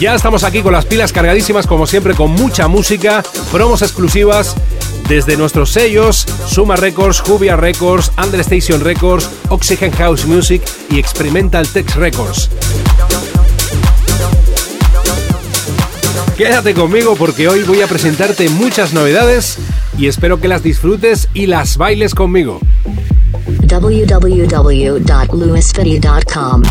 Ya estamos aquí con las pilas cargadísimas, como siempre, con mucha música, promos exclusivas desde nuestros sellos Suma Records, Jubia Records, Understation Records, Oxygen House Music y Experimental Text Records. Quédate conmigo porque hoy voy a presentarte muchas novedades y espero que las disfrutes y las bailes conmigo. www.lewisfitty.com.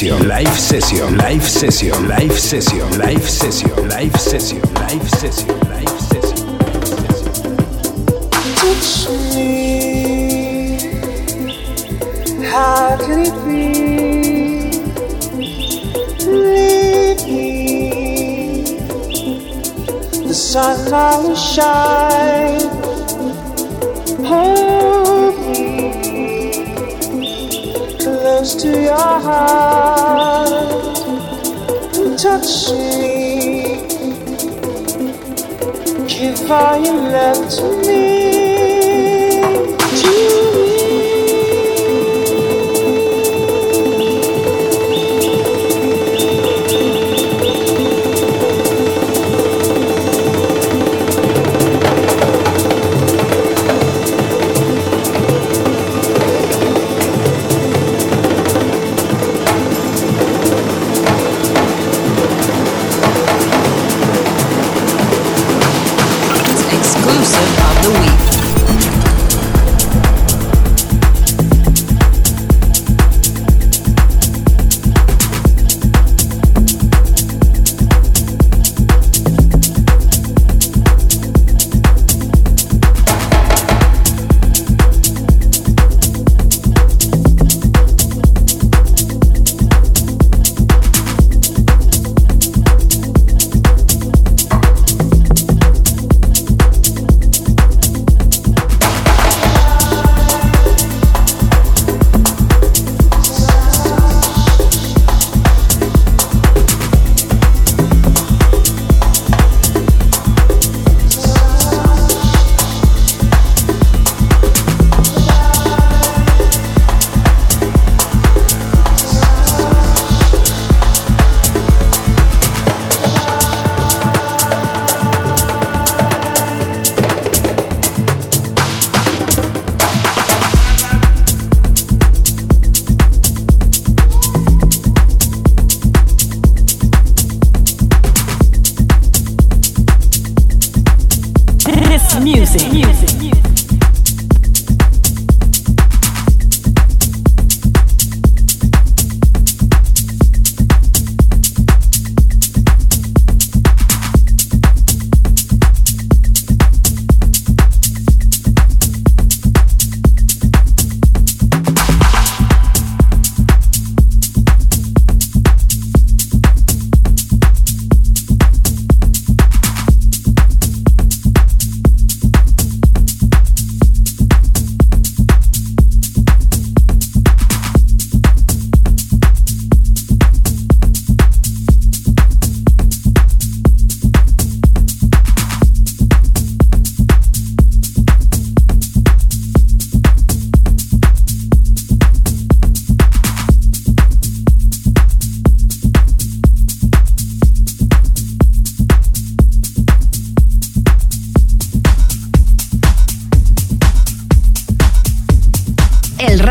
session, live session, live session, live session, live session, live session, live session, live session. Touch me. How can it be? Leave me. The sun will shine. Hold close to your heart touch me. Give all your love to me.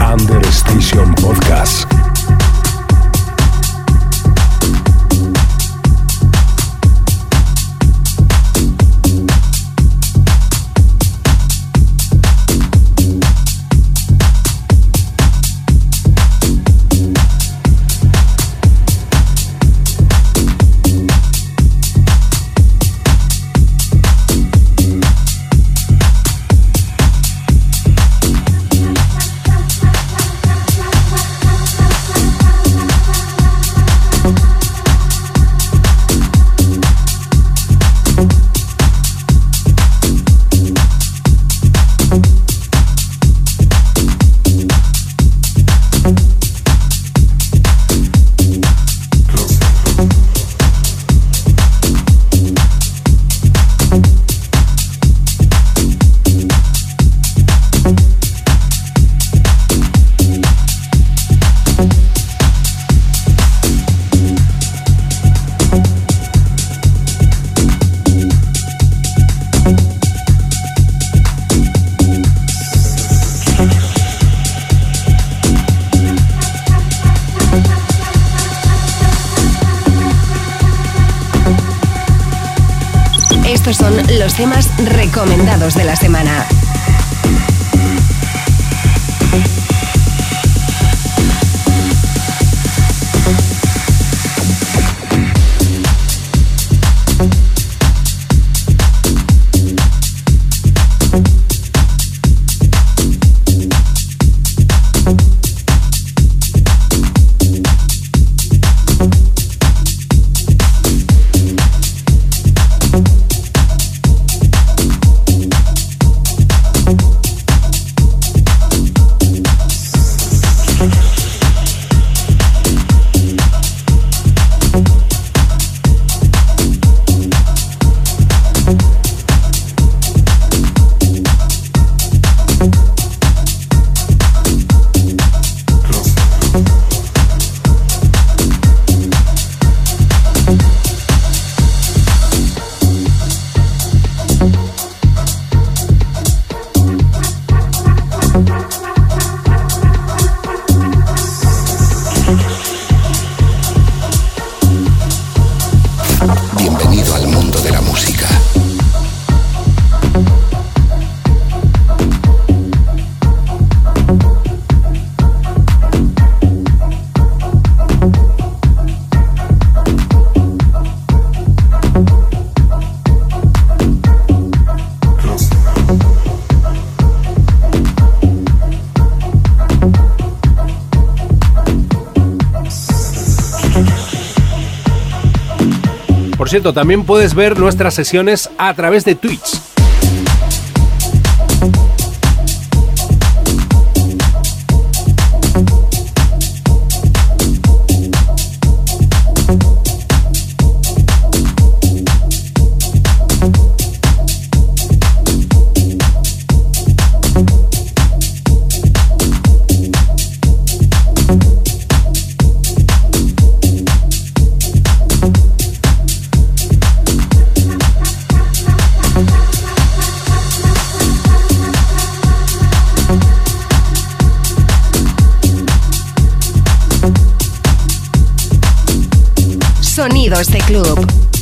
Understation Podcast. de las también puedes ver nuestras sesiones a través de Twitch. Bienvenido a este club.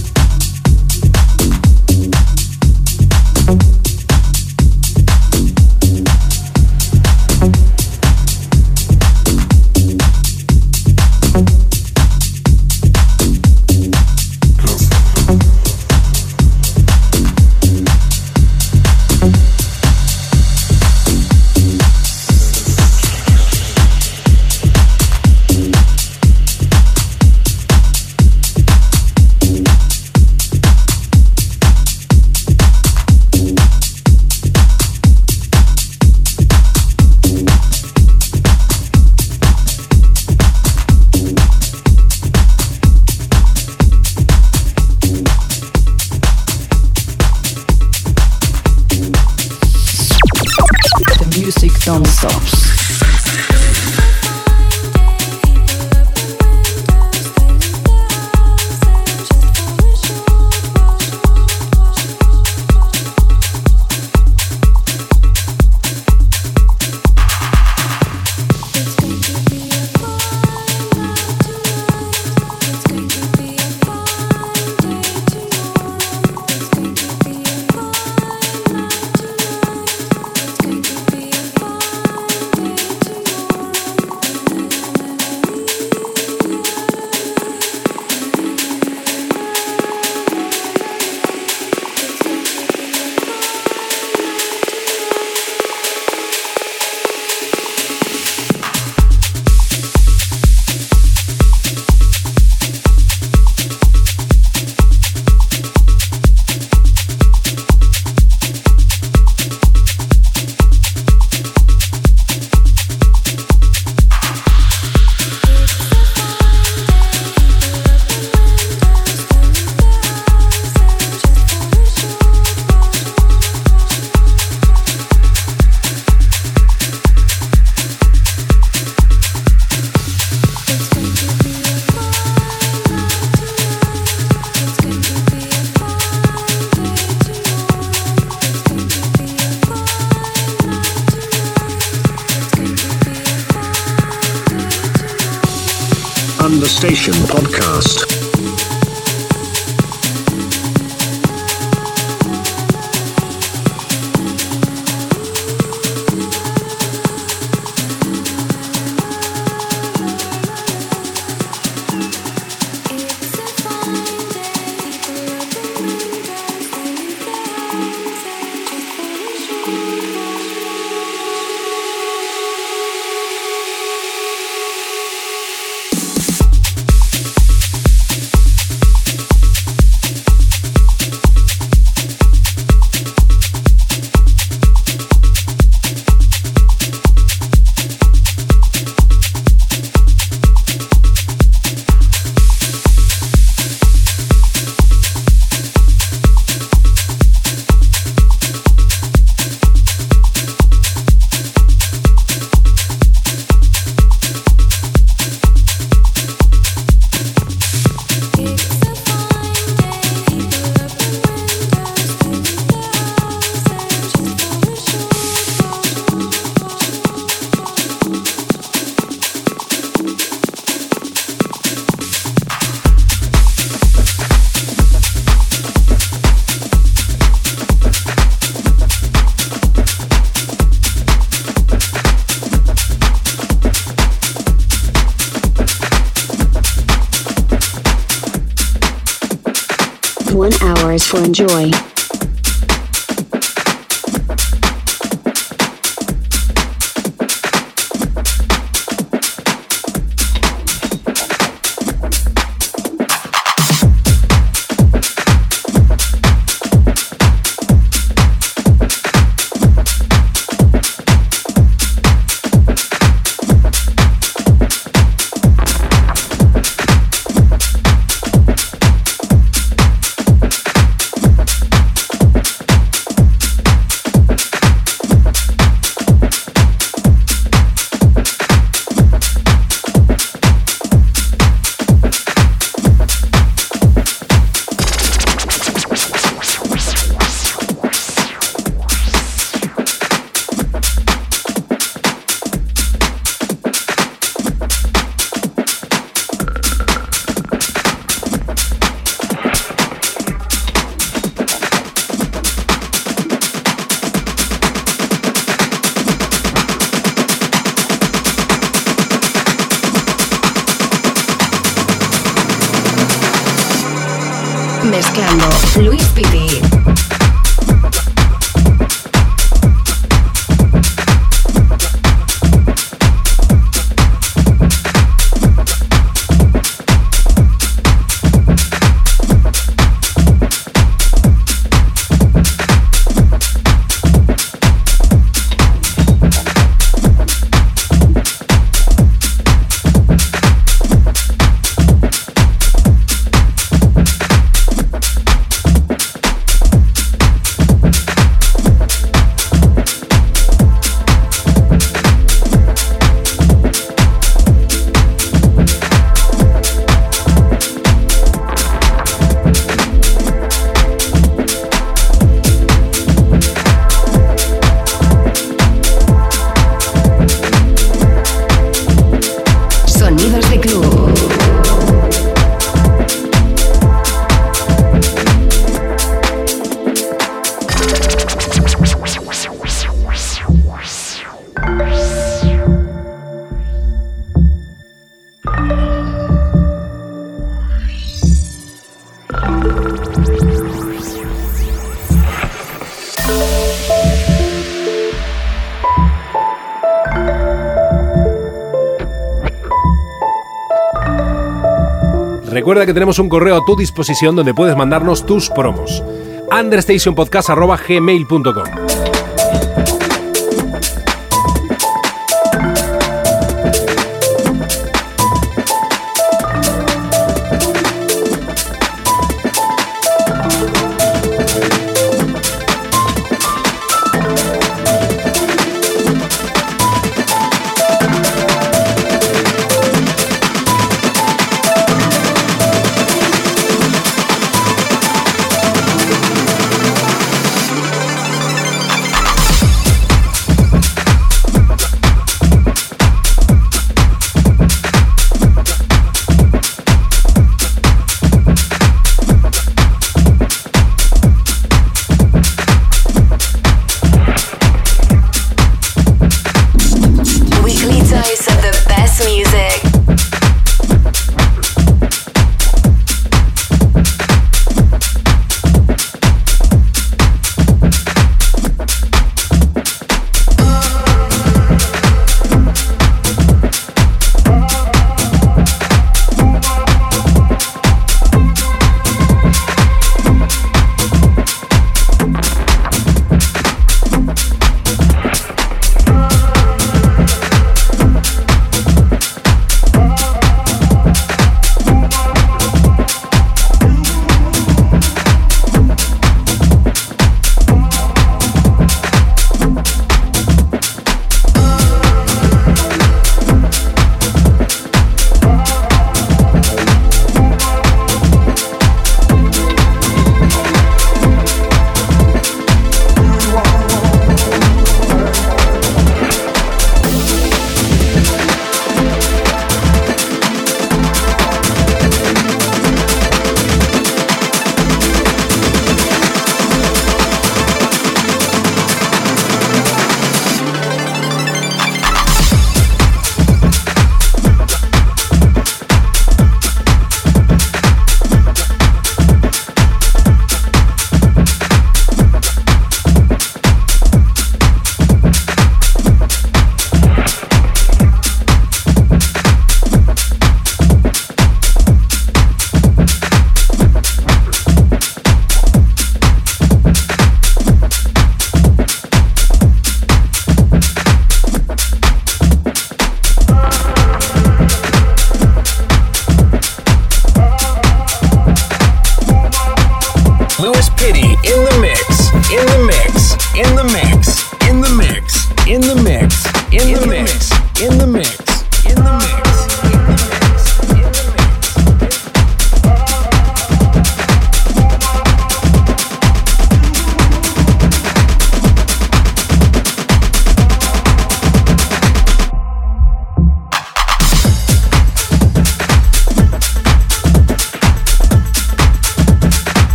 Enjoy. Recuerda que tenemos un correo a tu disposición donde puedes mandarnos tus promos. understationpodcast.gmail.com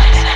Yes.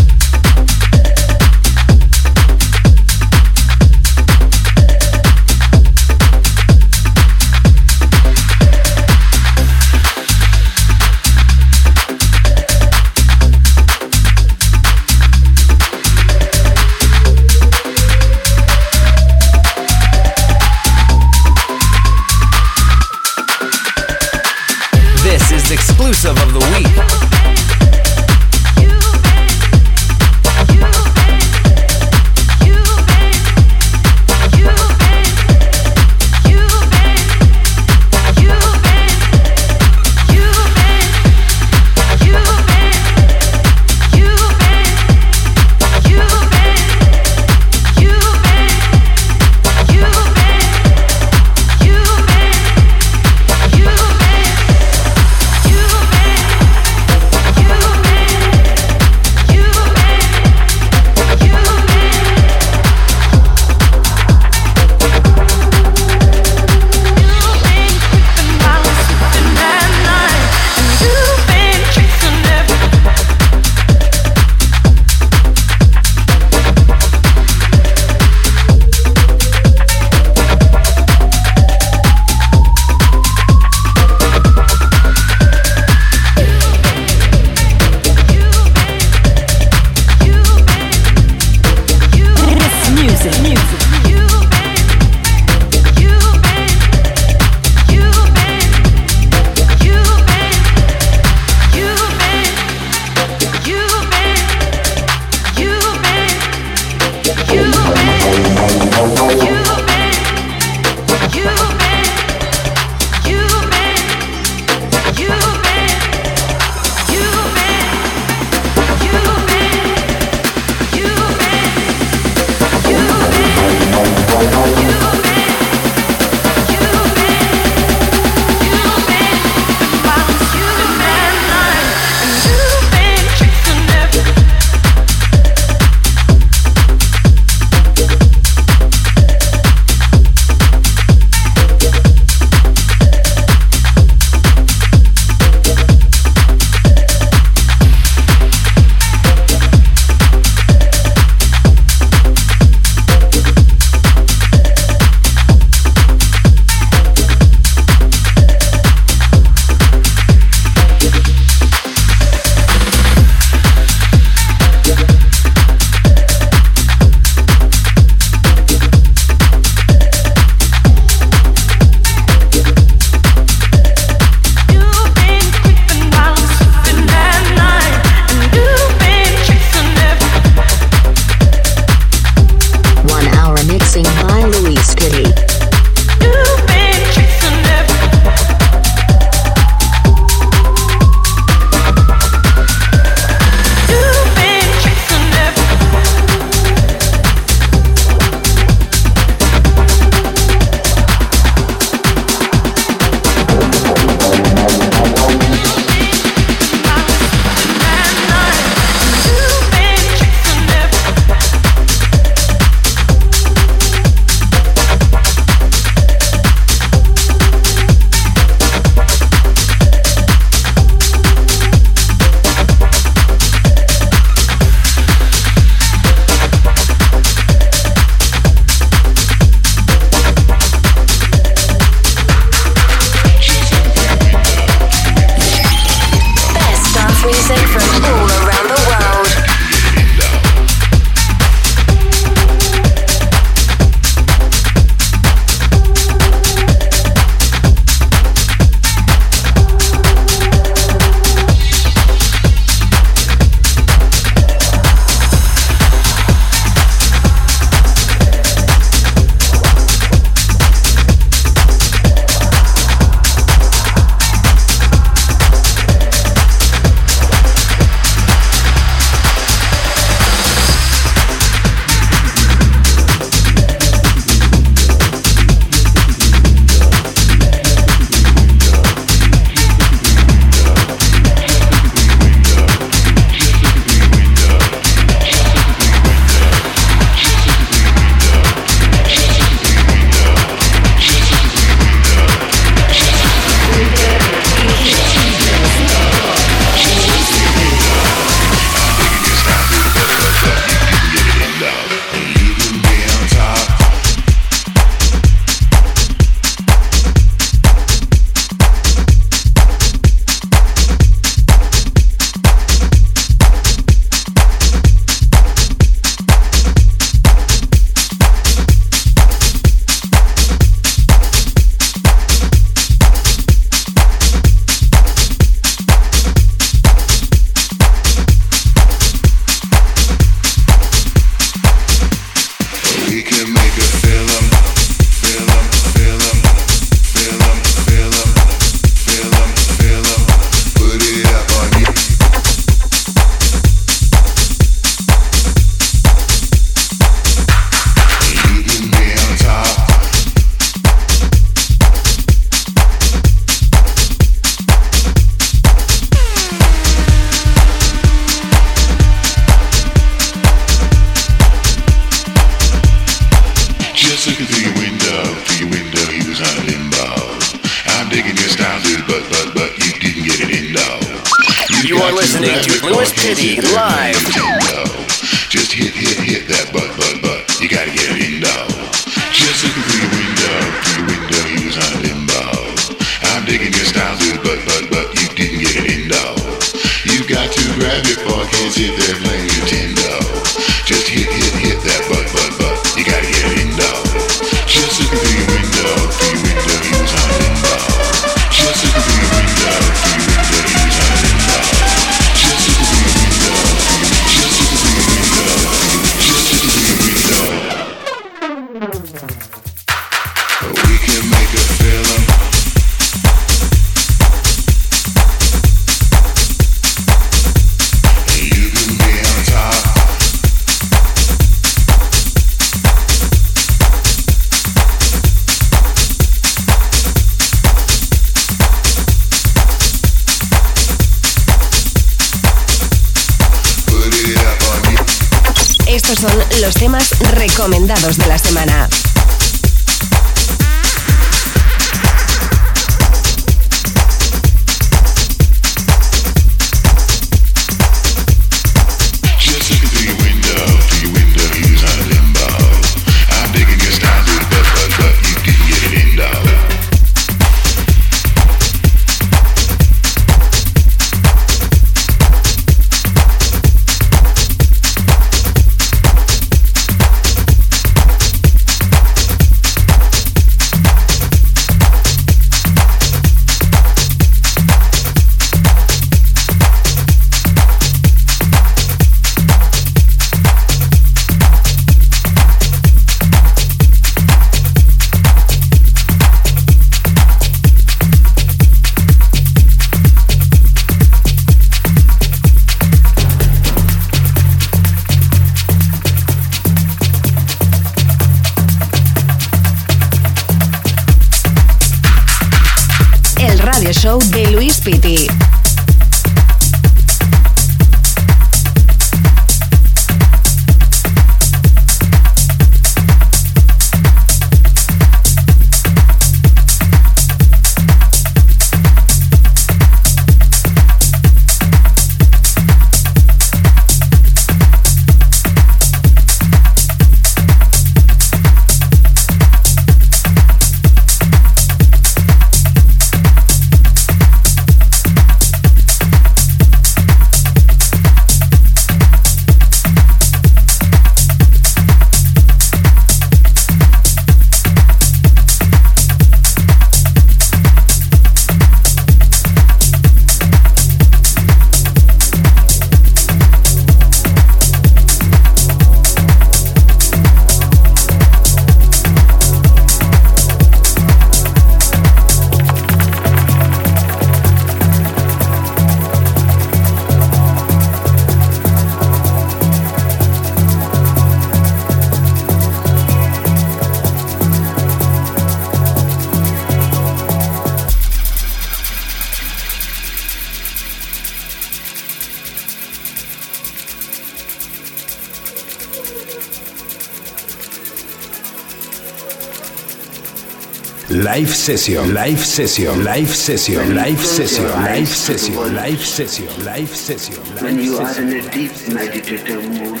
Live session, live session, live session, live session, live session, live session, live session. When you are in a deep meditative mood,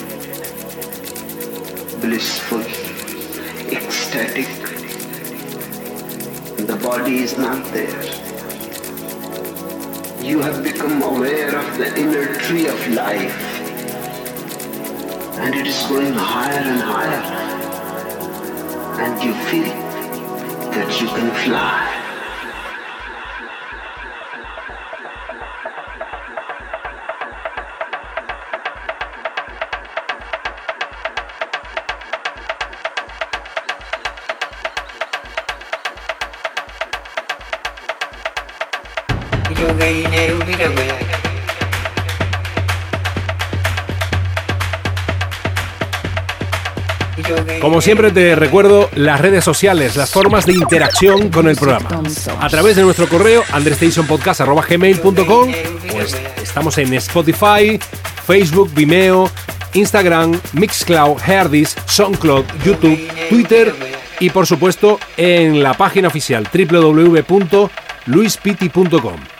blissful, ecstatic, the body is not there. You have become aware of the inner tree of life, and it is going higher and higher, and you feel you can fly. Siempre te recuerdo las redes sociales, las formas de interacción con el programa. A través de nuestro correo andrestationpodcast.gmail.com pues estamos en Spotify, Facebook, Vimeo, Instagram, Mixcloud, Herdis, SoundCloud, YouTube, Twitter y por supuesto en la página oficial www.luispiti.com.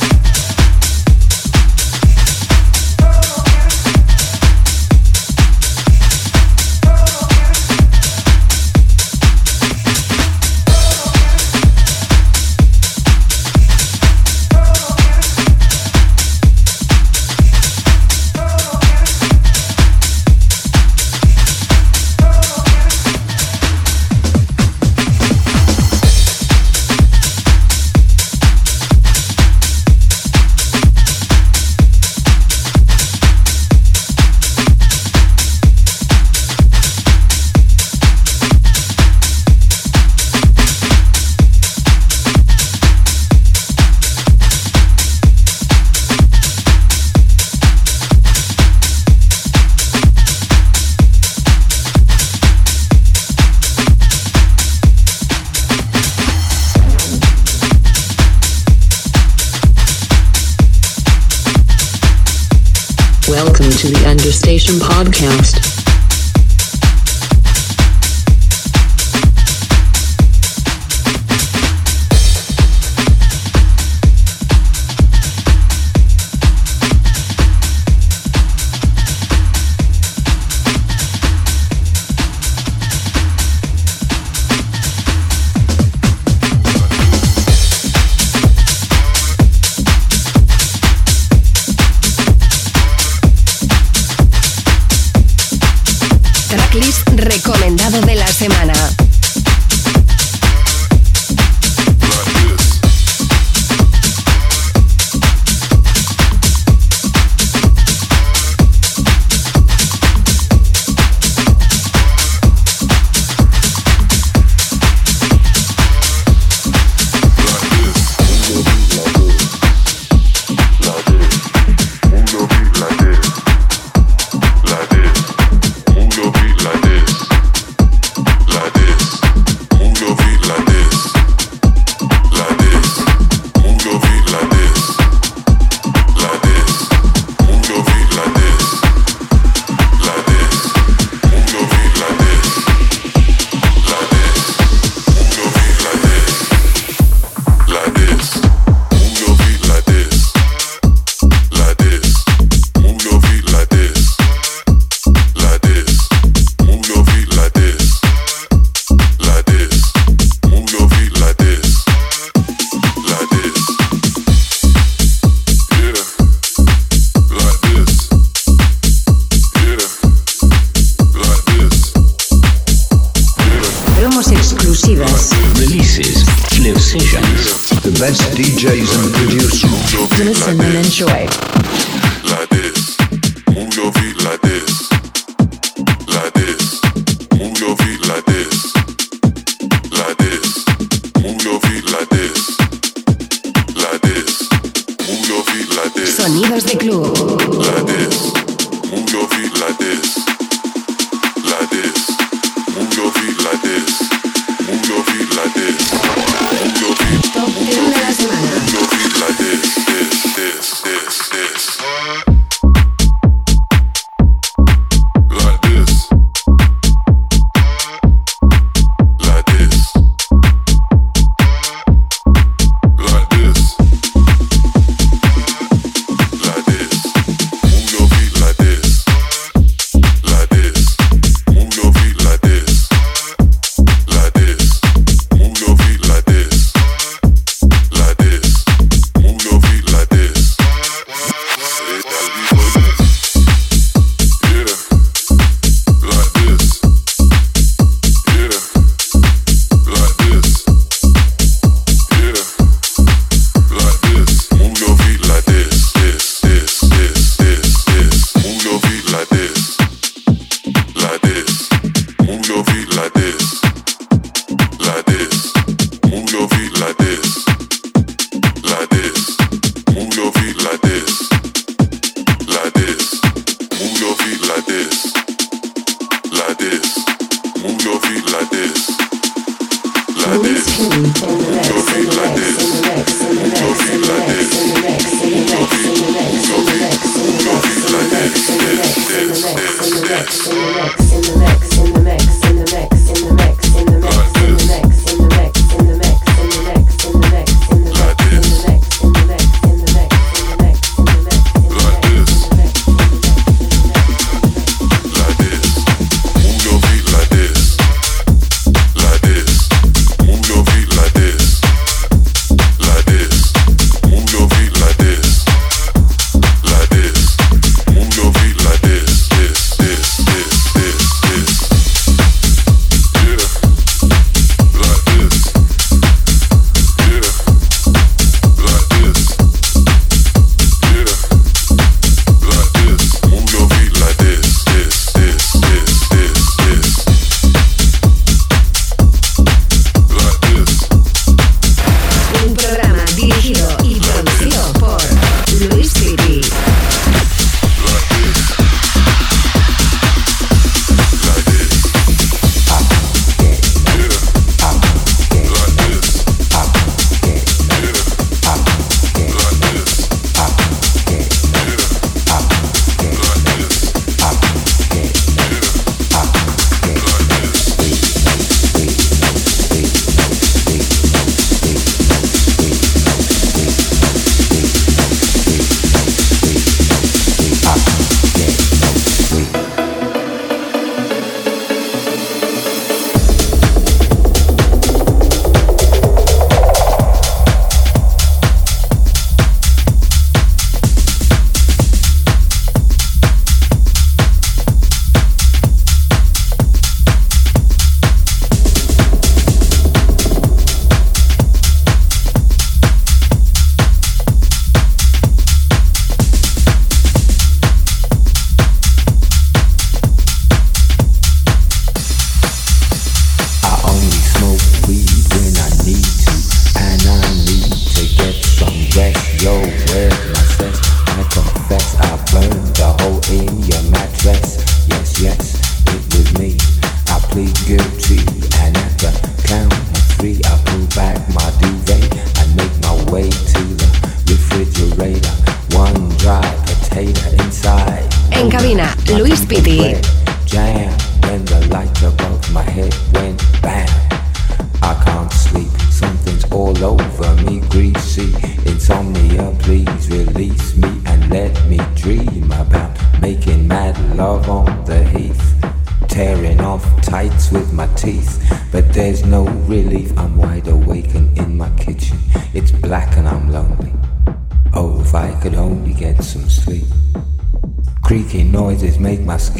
Sonidos de club.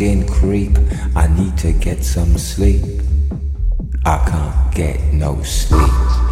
skin creep. I need to get some sleep. I can't get no sleep.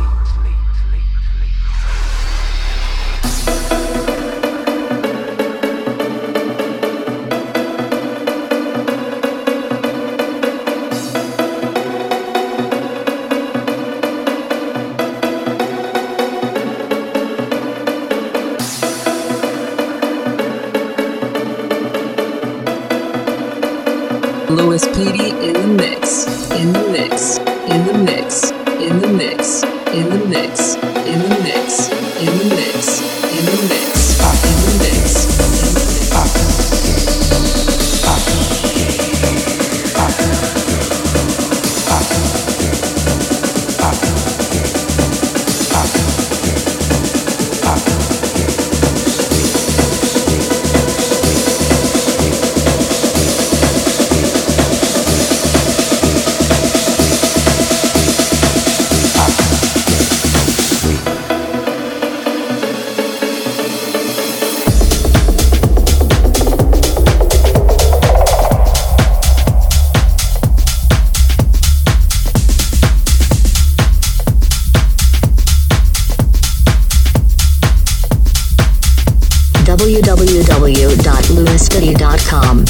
Welcome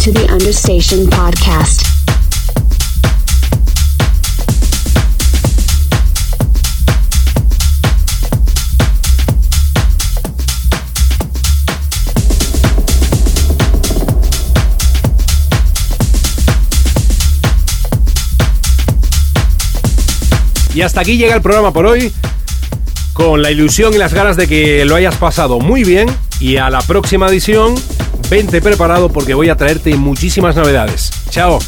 to the Understation Podcast. Y hasta aquí llega el programa por hoy, con la ilusión y las ganas de que lo hayas pasado muy bien y a la próxima edición vente preparado porque voy a traerte muchísimas novedades. Chao.